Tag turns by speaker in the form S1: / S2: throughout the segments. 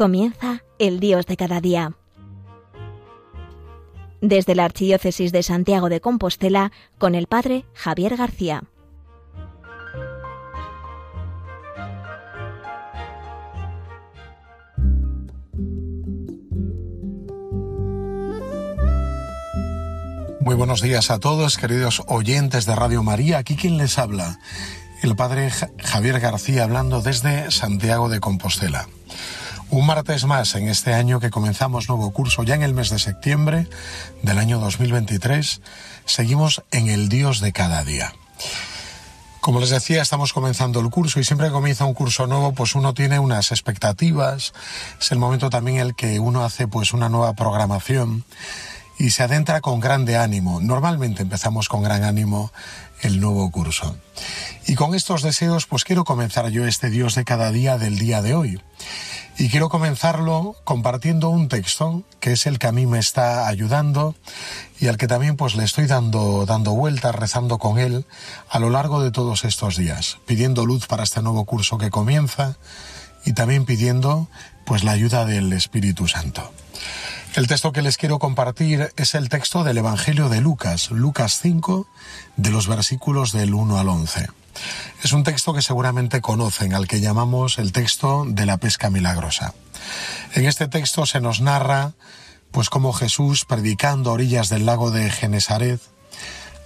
S1: Comienza el Dios de cada día. Desde la Archidiócesis de Santiago de Compostela, con el Padre Javier García.
S2: Muy buenos días a todos, queridos oyentes de Radio María. Aquí quien les habla, el Padre Javier García, hablando desde Santiago de Compostela. Un martes más en este año que comenzamos nuevo curso ya en el mes de septiembre del año 2023. Seguimos en el Dios de cada día. Como les decía, estamos comenzando el curso y siempre que comienza un curso nuevo, pues uno tiene unas expectativas. Es el momento también en el que uno hace pues una nueva programación y se adentra con grande ánimo. Normalmente empezamos con gran ánimo el nuevo curso. Y con estos deseos, pues quiero comenzar yo este Dios de cada día del día de hoy. Y quiero comenzarlo compartiendo un texto que es el que a mí me está ayudando y al que también pues le estoy dando, dando vueltas, rezando con él a lo largo de todos estos días, pidiendo luz para este nuevo curso que comienza y también pidiendo pues la ayuda del Espíritu Santo. El texto que les quiero compartir es el texto del Evangelio de Lucas, Lucas 5, de los versículos del 1 al 11. Es un texto que seguramente conocen, al que llamamos el texto de la pesca milagrosa. En este texto se nos narra, pues como Jesús, predicando a orillas del lago de Genesaret,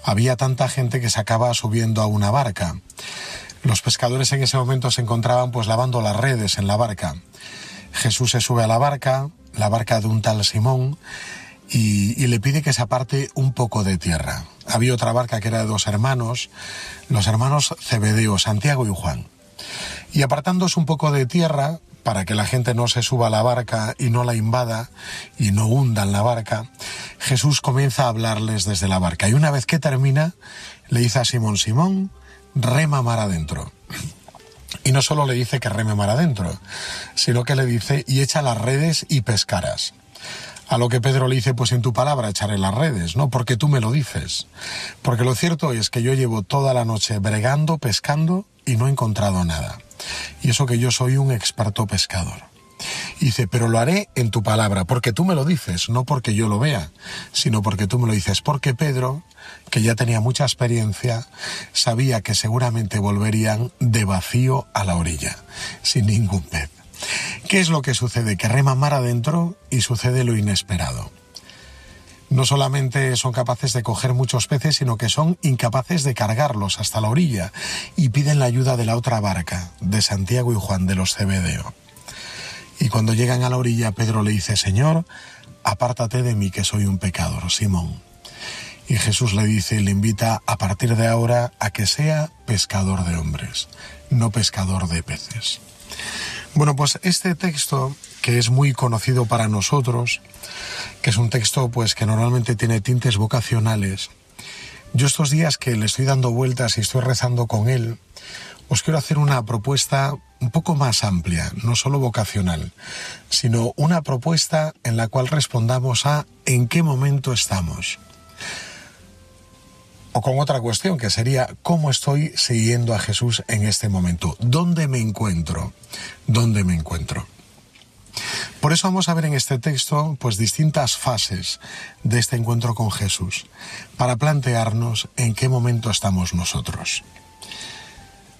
S2: había tanta gente que se acaba subiendo a una barca. Los pescadores en ese momento se encontraban pues lavando las redes en la barca. Jesús se sube a la barca, la barca de un tal Simón, y, le pide que se aparte un poco de tierra. Había otra barca que era de dos hermanos, los hermanos Cebedeo, Santiago y Juan. Y apartándose un poco de tierra, para que la gente no se suba a la barca y no la invada y no hundan la barca, Jesús comienza a hablarles desde la barca. Y una vez que termina, le dice a Simón, Simón, rema mar adentro. Y no solo le dice que reme mar adentro, sino que le dice, y echa las redes y pescarás. A lo que Pedro le dice, pues en tu palabra echaré las redes, ¿no? Porque tú me lo dices. Porque lo cierto es que yo llevo toda la noche bregando, pescando y no he encontrado nada. Y eso que yo soy un experto pescador. Dice, pero lo haré en tu palabra, porque tú me lo dices, no porque yo lo vea, sino porque tú me lo dices. Porque Pedro, que ya tenía mucha experiencia, sabía que seguramente volverían de vacío a la orilla, sin ningún pez. ¿Qué es lo que sucede? Que rema mar adentro y sucede lo inesperado. No solamente son capaces de coger muchos peces, sino que son incapaces de cargarlos hasta la orilla y piden la ayuda de la otra barca, de Santiago y Juan de los Cebedeo. Y cuando llegan a la orilla, Pedro le dice, Señor, apártate de mí que soy un pecador, Simón. Y Jesús le dice, le invita a partir de ahora a que sea pescador de hombres, no pescador de peces. Bueno, pues este texto, que es muy conocido para nosotros, que es un texto pues que normalmente tiene tintes vocacionales, yo estos días que le estoy dando vueltas y estoy rezando con él, os quiero hacer una propuesta un poco más amplia, no solo vocacional, sino una propuesta en la cual respondamos a en qué momento estamos. O con otra cuestión que sería cómo estoy siguiendo a Jesús en este momento. ¿Dónde me encuentro? ¿Dónde me encuentro? Por eso vamos a ver en este texto pues distintas fases de este encuentro con Jesús para plantearnos en qué momento estamos nosotros.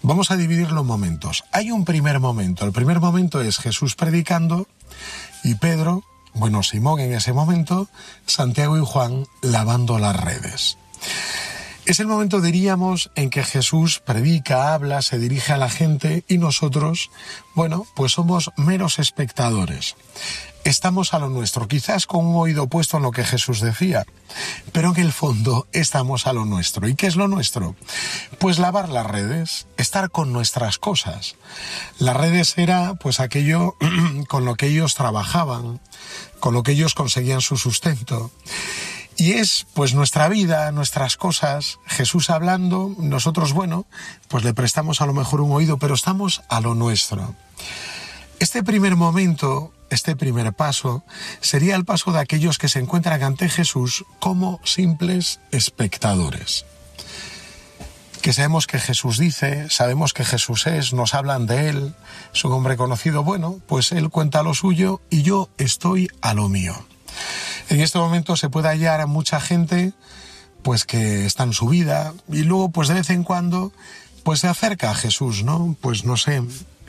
S2: Vamos a dividirlo en momentos. Hay un primer momento. El primer momento es Jesús predicando y Pedro, bueno, Simón en ese momento, Santiago y Juan lavando las redes. Es el momento, diríamos, en que Jesús predica, habla, se dirige a la gente y nosotros, bueno, pues somos meros espectadores. Estamos a lo nuestro, quizás con un oído puesto en lo que Jesús decía, pero en el fondo estamos a lo nuestro. ¿Y qué es lo nuestro? Pues lavar las redes, estar con nuestras cosas. Las redes era pues aquello con lo que ellos trabajaban, con lo que ellos conseguían su sustento. Y es pues nuestra vida, nuestras cosas, Jesús hablando, nosotros, bueno, pues le prestamos a lo mejor un oído, pero estamos a lo nuestro. Este primer momento, este primer paso, sería el paso de aquellos que se encuentran ante Jesús como simples espectadores. que sabemos que Jesús dice, sabemos que Jesús es, nos hablan de Él, es un hombre conocido, bueno, pues Él cuenta lo suyo y yo estoy a lo mío. En este momento se puede hallar a mucha gente pues que está en su vida y luego pues de vez en cuando pues se acerca a Jesús, ¿no? Pues no sé,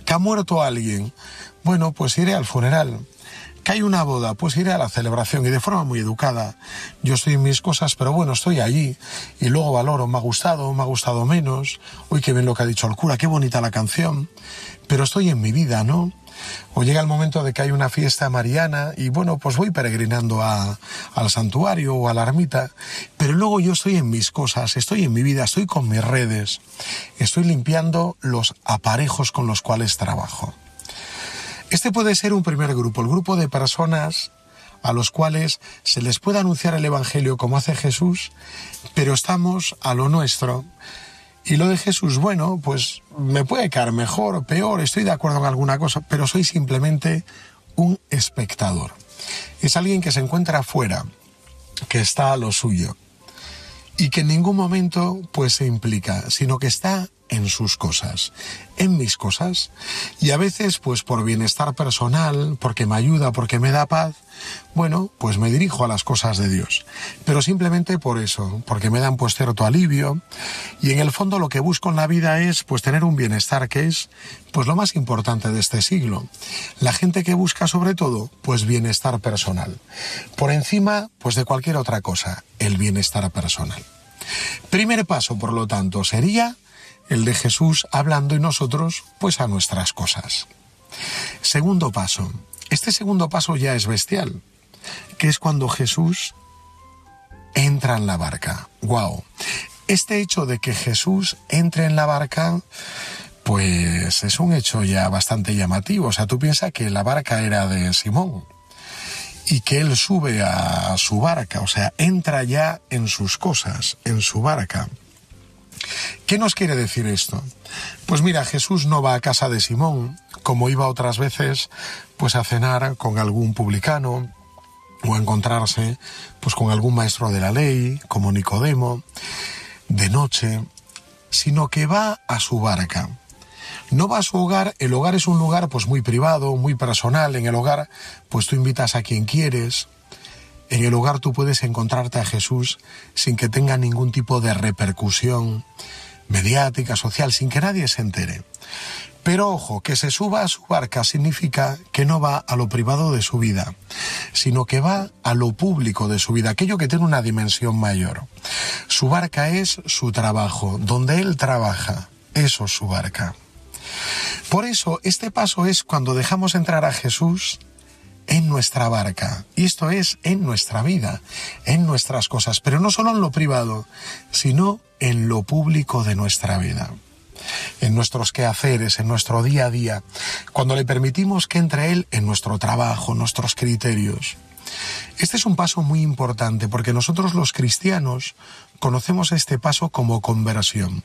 S2: que ha muerto alguien. Bueno, pues iré al funeral. Que hay una boda, pues iré a la celebración y de forma muy educada. Yo estoy en mis cosas, pero bueno, estoy allí y luego valoro, me ha gustado, me ha gustado menos. Uy, qué bien lo que ha dicho el cura, qué bonita la canción. Pero estoy en mi vida, ¿no? O llega el momento de que hay una fiesta mariana y bueno, pues voy peregrinando al santuario o a la ermita, pero luego yo estoy en mis cosas, estoy en mi vida, estoy con mis redes, estoy limpiando los aparejos con los cuales trabajo. Este puede ser un primer grupo, el grupo de personas a los cuales se les puede anunciar el Evangelio como hace Jesús, pero estamos a lo nuestro, y lo de Jesús, bueno, pues me puede caer mejor o peor, estoy de acuerdo en alguna cosa, pero soy simplemente un espectador. Es alguien que se encuentra afuera, que está a lo suyo y que en ningún momento pues se implica, sino que está en sus cosas, en mis cosas, y a veces pues por bienestar personal, porque me ayuda, porque me da paz, bueno, pues me dirijo a las cosas de Dios, pero simplemente por eso, porque me dan pues cierto alivio, y en el fondo lo que busco en la vida es pues tener un bienestar que es pues lo más importante de este siglo. La gente que busca sobre todo pues bienestar personal, por encima pues de cualquier otra cosa, el bienestar personal. Primer paso, por lo tanto, sería el de Jesús hablando y nosotros pues a nuestras cosas. Segundo paso. Este segundo paso ya es bestial, que es cuando Jesús entra en la barca. ¡Wow! Este hecho de que Jesús entre en la barca, pues es un hecho ya bastante llamativo. O sea, tú piensas que la barca era de Simón y que él sube a su barca, o sea, entra ya en sus cosas, en su barca. ¿Qué nos quiere decir esto? Pues mira, Jesús no va a casa de Simón, como iba otras veces, pues a cenar con algún publicano o a encontrarse pues con algún maestro de la ley, como Nicodemo, de noche, sino que va a su barca. No va a su hogar, el hogar es un lugar pues muy privado, muy personal, en el hogar pues tú invitas a quien quieres, en el hogar tú puedes encontrarte a Jesús sin que tenga ningún tipo de repercusión mediática, social, sin que nadie se entere. Pero ojo, que se suba a su barca significa que no va a lo privado de su vida, sino que va a lo público de su vida, aquello que tiene una dimensión mayor. Su barca es su trabajo, donde él trabaja, eso es su barca. Por eso, este paso es cuando dejamos entrar a Jesús en nuestra barca. Y esto es en nuestra vida, en nuestras cosas, pero no solo en lo privado, sino en lo público de nuestra vida. En nuestros quehaceres, en nuestro día a día, cuando le permitimos que entre Él en nuestro trabajo, nuestros criterios. Este es un paso muy importante porque nosotros los cristianos conocemos este paso como conversión,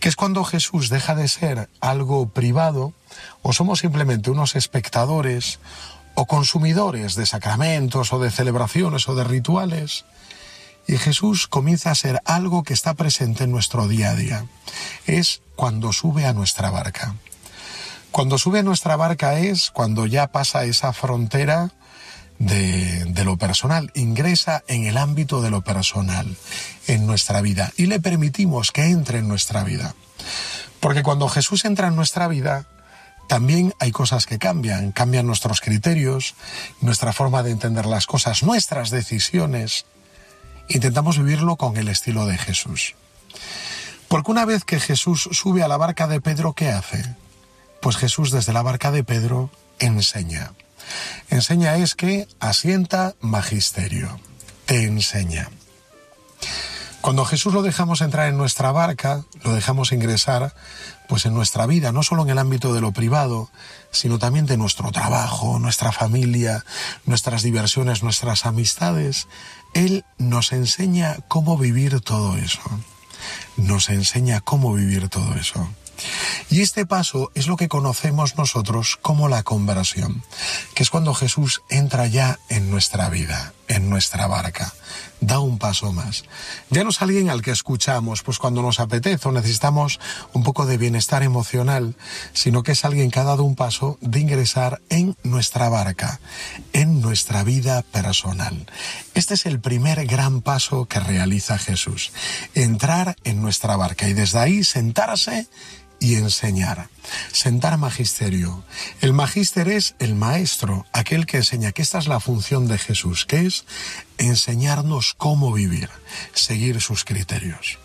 S2: que es cuando Jesús deja de ser algo privado o somos simplemente unos espectadores o consumidores de sacramentos o de celebraciones o de rituales. Y Jesús comienza a ser algo que está presente en nuestro día a día. Es cuando sube a nuestra barca. Cuando sube a nuestra barca es cuando ya pasa esa frontera de, de, lo personal, ingresa en el ámbito de lo personal, en nuestra vida, y le permitimos que entre en nuestra vida. Porque cuando Jesús entra en nuestra vida, también hay cosas que cambian, cambian nuestros criterios, nuestra forma de entender las cosas, nuestras decisiones. Intentamos vivirlo con el estilo de Jesús. Porque una vez que Jesús sube a la barca de Pedro, ¿qué hace? Pues Jesús desde la barca de Pedro enseña. Enseña es que asienta magisterio, te enseña. Cuando Jesús lo dejamos entrar en nuestra barca, lo dejamos ingresar, pues en nuestra vida, no solo en el ámbito de lo privado, sino también de nuestro trabajo, nuestra familia, nuestras diversiones, nuestras amistades, Él nos enseña cómo vivir todo eso. Nos enseña cómo vivir todo eso. Y este paso es lo que conocemos nosotros como la conversión, que es cuando Jesús entra ya en nuestra vida, en nuestra barca,
S3: da un paso más. Ya no es alguien al que escuchamos, pues cuando nos apetece o necesitamos un poco de bienestar emocional, sino que es alguien que ha dado un paso de ingresar en nuestra barca, en nuestra vida personal. Este es el primer gran paso que realiza Jesús, entrar en nuestra barca y desde ahí sentarse y enseñar. Sentar magisterio. El magíster es el maestro, aquel que enseña que esta es la función de Jesús, que es enseñarnos cómo vivir, seguir sus criterios.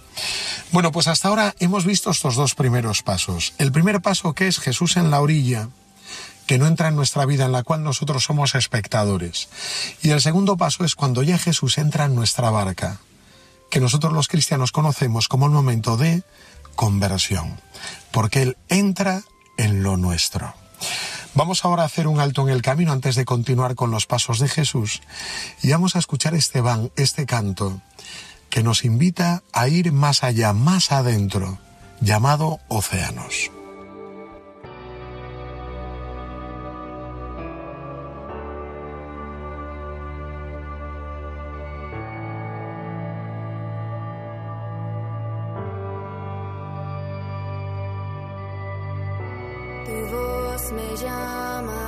S3: Bueno, pues hasta ahora hemos visto estos dos primeros pasos. El primer paso que es Jesús en la orilla, que no entra en nuestra vida, en la cual nosotros somos espectadores. Y el segundo paso es cuando ya Jesús entra en nuestra barca, que nosotros los cristianos conocemos como el momento de conversión, porque Él entra en lo nuestro. Vamos ahora a hacer un alto en el camino antes de continuar con los pasos de Jesús y vamos a escuchar este van, este canto, que nos invita a ir más allá, más adentro, llamado Océanos. Tu voz me llama.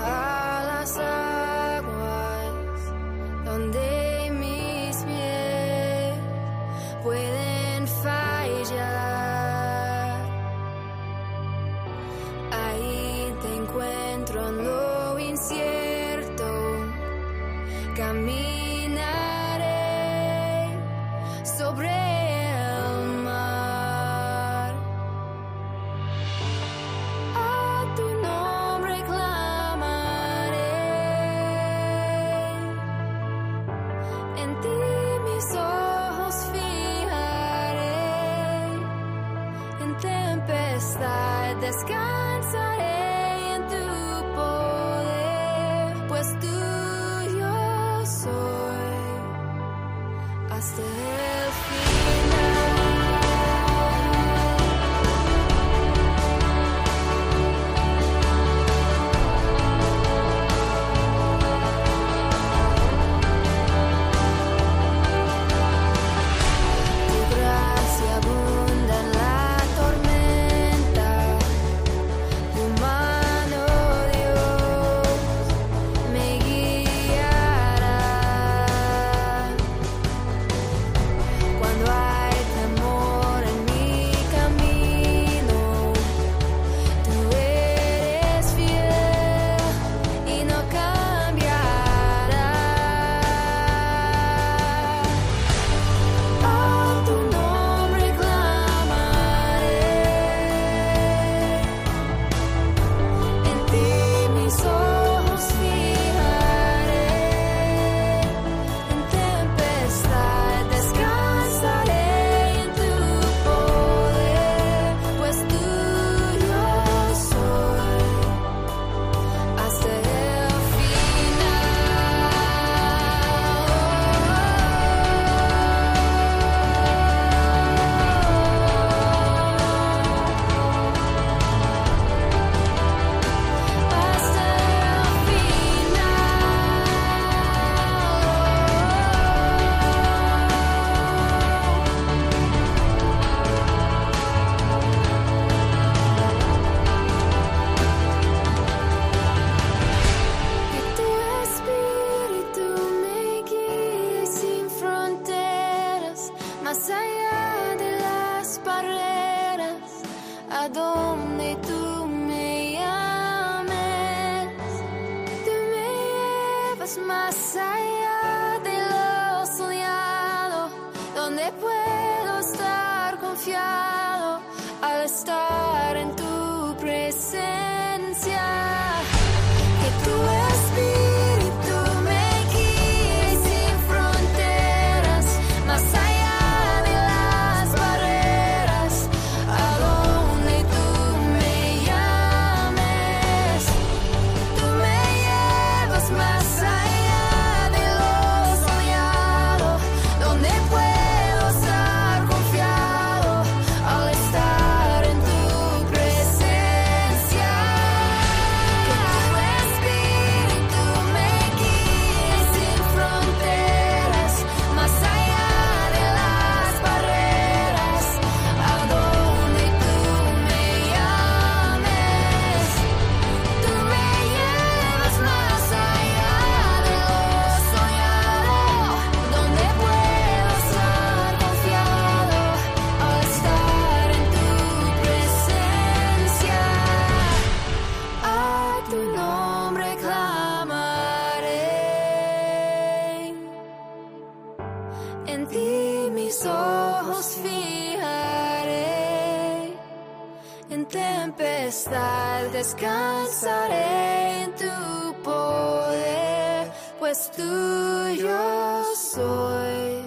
S3: Descansaré en tu poder, pues tuyo soy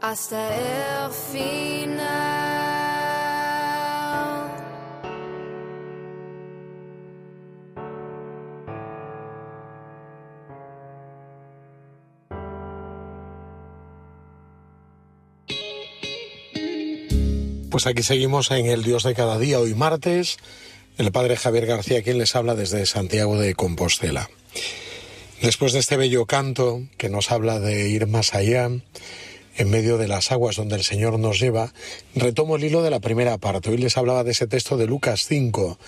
S3: hasta el final.
S2: Pues aquí seguimos en el Dios de cada día, hoy martes, el padre Javier García, quien les habla desde Santiago de Compostela. Después de este bello canto que nos habla de ir más allá, en medio de las aguas donde el Señor nos lleva, retomo el hilo de la primera parte. Hoy les hablaba de ese texto de Lucas 5,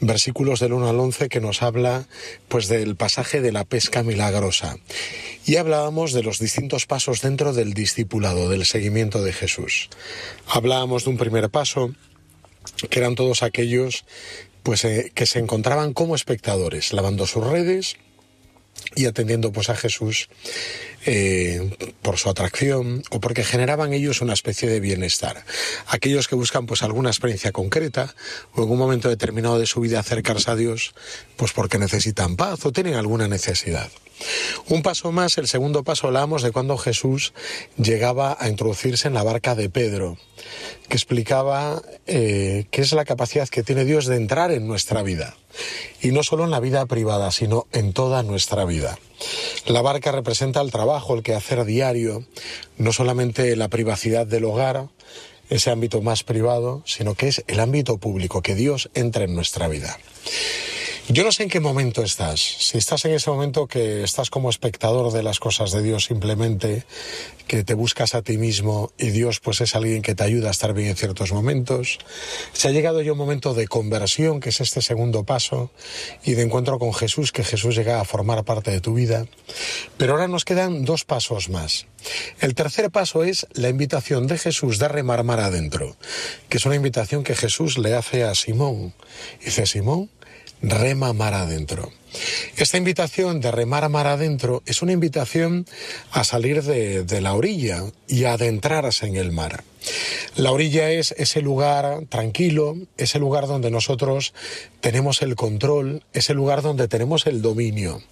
S2: versículos del 1 al 11 que nos habla pues del pasaje de la pesca milagrosa. Y hablábamos de los distintos pasos dentro del discipulado, del seguimiento de Jesús. Hablábamos de un primer paso que eran todos aquellos pues eh, que se encontraban como espectadores, lavando sus redes, y atendiendo pues a Jesús eh, por su atracción o porque generaban ellos una especie de bienestar. Aquellos que buscan pues alguna experiencia concreta o en un momento determinado de su vida acercarse a Dios pues porque necesitan paz o tienen alguna necesidad. Un paso más, el segundo paso hablamos de cuando Jesús llegaba a introducirse en la barca de Pedro, que explicaba eh, qué es la capacidad que tiene Dios de entrar en nuestra vida. Y no solo en la vida privada, sino en toda nuestra vida. La barca representa el trabajo, el quehacer diario, no solamente la privacidad del hogar, ese ámbito más privado, sino que es el ámbito público, que Dios entre en nuestra vida. Yo no sé en qué momento estás. Si estás en ese momento que estás como espectador de las cosas de Dios simplemente, que te buscas a ti mismo y Dios pues es alguien que te ayuda a estar bien en ciertos momentos. Se ha llegado ya un momento de conversión, que es este segundo paso, y de encuentro con Jesús, que Jesús llega a formar parte de tu vida. Pero ahora nos quedan dos pasos más. El tercer paso es la invitación de Jesús de remar mar adentro, que es una invitación que Jesús le hace a Simón. Dice, Simón, rema mar adentro. Esta invitación de remar mar adentro es una invitación a salir de, la orilla y a adentrarse en el mar. La orilla es ese lugar tranquilo, ese lugar donde nosotros tenemos el control, ese lugar donde tenemos el dominio.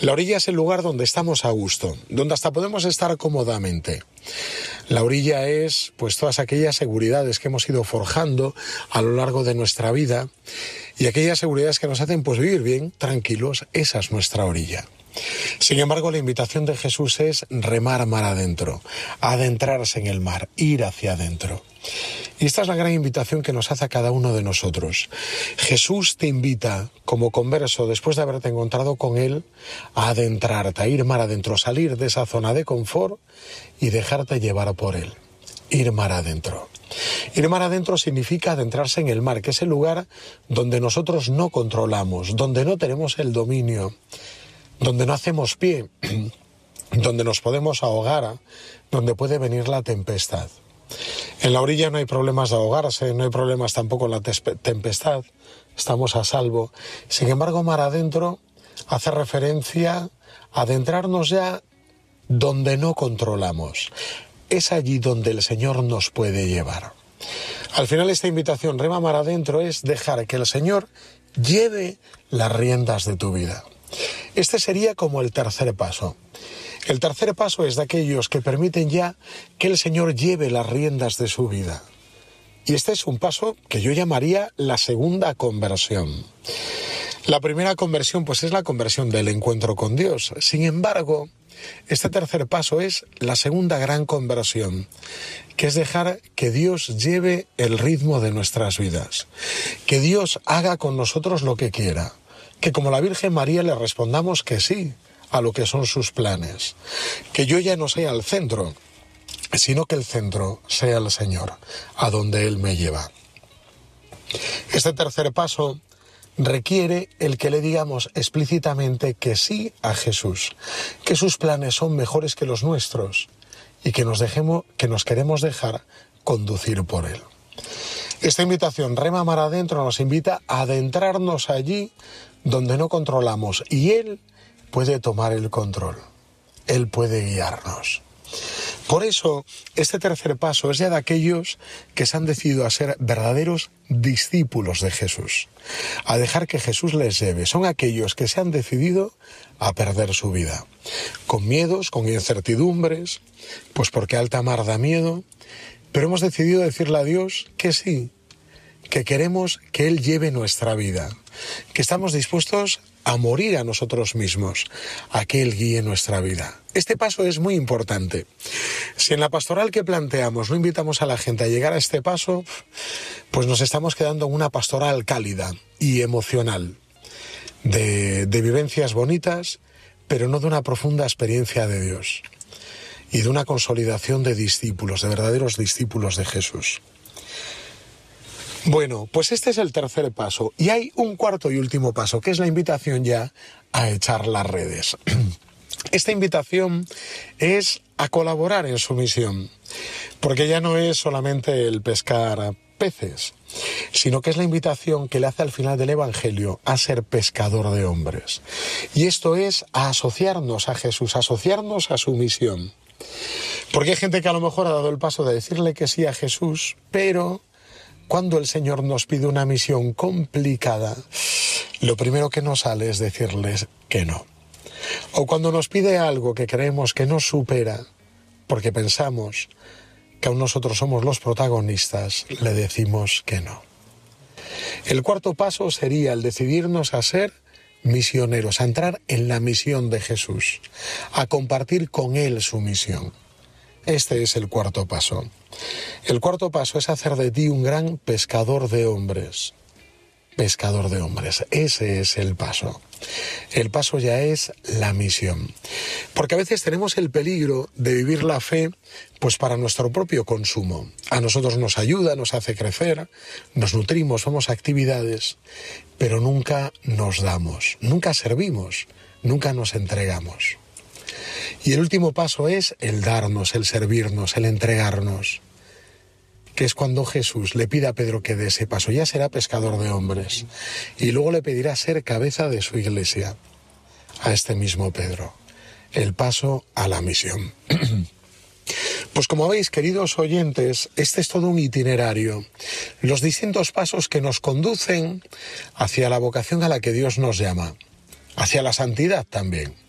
S2: La orilla es el lugar donde estamos a gusto, donde hasta podemos estar cómodamente. La orilla es pues todas aquellas seguridades que hemos ido forjando a lo largo de nuestra vida y aquellas seguridades que nos hacen pues vivir bien, tranquilos, esa es nuestra orilla. Sin embargo, la invitación de Jesús es remar mar adentro, adentrarse en el mar, ir hacia adentro. Y esta es la gran invitación que nos hace a cada uno de nosotros. Jesús te invita, como converso, después de haberte encontrado con Él, a adentrarte, a ir mar adentro, salir de esa zona de confort y dejarte llevar por Él. Ir mar adentro. Ir mar adentro significa adentrarse en el mar, que es el lugar donde nosotros no controlamos, donde no tenemos el dominio, donde no hacemos pie, donde nos podemos ahogar, donde puede venir la tempestad. En la orilla no hay problemas de ahogarse, no hay problemas tampoco en la tempestad, estamos a salvo. Sin embargo, mar adentro hace referencia a adentrarnos ya donde no controlamos. Es allí donde el Señor nos puede llevar. Al final esta invitación, rema mar adentro, es dejar que el Señor lleve las riendas de tu vida. Este sería como el tercer paso. El tercer paso es de aquellos que permiten ya que el Señor lleve las riendas de su vida. Y este es un paso que yo llamaría la segunda conversión. La primera conversión pues es la conversión del encuentro con Dios. Sin embargo, este tercer paso es la segunda gran conversión, que es dejar que Dios lleve el ritmo de nuestras vidas, que Dios haga con nosotros lo que quiera, que como la Virgen María le respondamos que sí, a lo que son sus planes. Que yo ya no sea el centro, sino que el centro sea el Señor, a donde Él me lleva. Este tercer paso requiere el que le digamos explícitamente que sí a Jesús, que sus planes son mejores que los nuestros y que nos dejemos, que nos queremos dejar conducir por Él. Esta invitación, Rema Mar Adentro, nos invita a adentrarnos allí donde no controlamos y Él puede tomar el control. Él puede guiarnos. Por eso, este tercer paso es ya de aquellos que se han decidido a ser verdaderos discípulos de Jesús, a dejar que Jesús les lleve. Son aquellos que se han decidido a perder su vida, con miedos, con incertidumbres, pues porque alta mar da miedo, pero hemos decidido decirle a Dios que sí, que queremos que Él lleve nuestra vida, que estamos dispuestos a morir a nosotros mismos, a que Él guíe nuestra vida. Este paso es muy importante. Si en la pastoral que planteamos no invitamos a la gente a llegar a este paso, pues nos estamos quedando en una pastoral cálida y emocional, de, de vivencias bonitas, pero no de una profunda experiencia de Dios y de una consolidación de discípulos, de verdaderos discípulos de Jesús. Bueno, pues este es el tercer paso. Y hay un cuarto y último paso, que es la invitación ya a echar las redes. Esta invitación es a colaborar en su misión, porque ya no es solamente el pescar peces, sino que es la invitación que le hace al final del Evangelio a ser pescador de hombres. Y esto es a asociarnos a Jesús, asociarnos a su misión. Porque hay gente que a lo mejor ha dado el paso de decirle que sí a Jesús, pero cuando el Señor nos pide una misión complicada, lo primero que nos sale es decirles que no. O cuando nos pide algo que creemos que nos supera, porque pensamos que aún nosotros somos los protagonistas, le decimos que no. El cuarto paso sería el decidirnos a ser misioneros, a entrar en la misión de Jesús, a compartir con Él su misión. Este es el cuarto paso. El cuarto paso es hacer de ti un gran pescador de hombres. Pescador de hombres. Ese es el paso. El paso ya es la misión. Porque a veces tenemos el peligro de vivir la fe pues para nuestro propio consumo. A nosotros nos ayuda, nos hace crecer, nos nutrimos, somos actividades, pero nunca nos damos, nunca servimos, nunca nos entregamos. Y el último paso es el darnos, el servirnos, el entregarnos, que es cuando Jesús le pide a Pedro que dé ese paso, ya será pescador de hombres, y luego le pedirá ser cabeza de su iglesia, a este mismo Pedro, el paso a la misión. Pues como veis, queridos oyentes, este es todo un itinerario, los distintos pasos que nos conducen hacia la vocación a la que Dios nos llama, hacia la santidad también.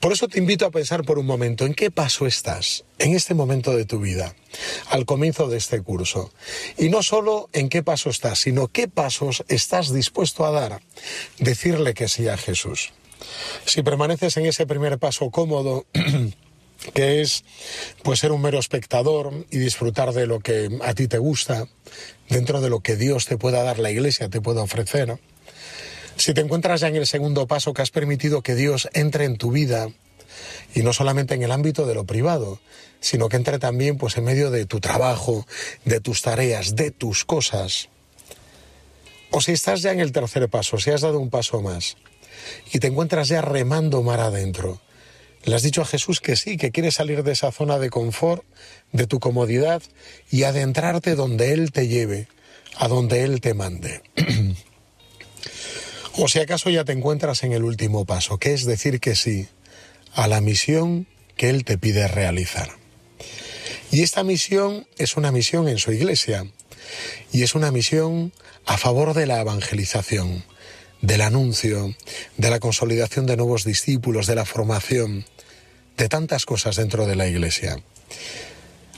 S2: Por eso te invito a pensar por un momento en qué paso estás en este momento de tu vida, al comienzo de este curso. Y no solo en qué paso estás, sino qué pasos estás dispuesto a dar, decirle que sí a Jesús. Si permaneces en ese primer paso cómodo, que es pues ser un mero espectador y disfrutar de lo que a ti te gusta, dentro de lo que Dios te pueda dar, la iglesia te pueda ofrecer, si te encuentras ya en el segundo paso que has permitido que Dios entre en tu vida, y no solamente en el ámbito de lo privado, sino que entre también pues en medio de tu trabajo, de tus tareas, de tus cosas. O si estás ya en el tercer paso, si has dado un paso más y te encuentras ya remando mar adentro, le has dicho a Jesús que sí, que quieres salir de esa zona de confort, de tu comodidad y adentrarte donde Él te lleve, a donde Él te mande. O si acaso ya te encuentras en el último paso, que es decir que sí a la misión que Él te pide realizar. Y esta misión es una misión en su iglesia y es una misión a favor de la evangelización, del anuncio, de la consolidación de nuevos discípulos, de la formación, de tantas cosas dentro de la iglesia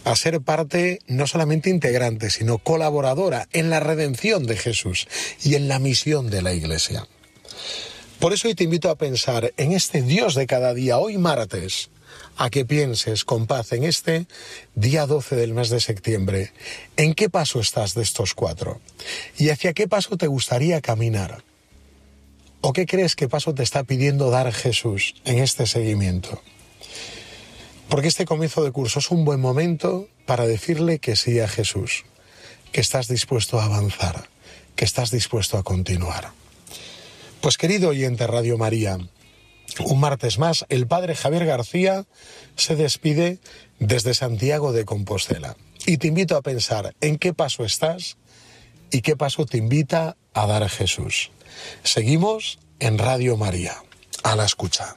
S2: a ser parte no solamente integrante, sino colaboradora en la redención de Jesús y en la misión de la Iglesia. Por eso hoy te invito a pensar en este Dios de cada día, hoy martes, a que pienses con paz en este día 12 del mes de septiembre, en qué paso estás de estos cuatro y hacia qué paso te gustaría caminar. ¿O qué crees que paso te está pidiendo dar Jesús en este seguimiento? Porque este comienzo de curso es un buen momento para decirle que sí a Jesús, que estás dispuesto a avanzar, que estás dispuesto a continuar. Pues querido oyente Radio María, un martes más, el padre Javier García se despide desde Santiago de Compostela. Y te invito a pensar en qué paso estás y qué paso te invita a dar Jesús. Seguimos en Radio María. A la escucha.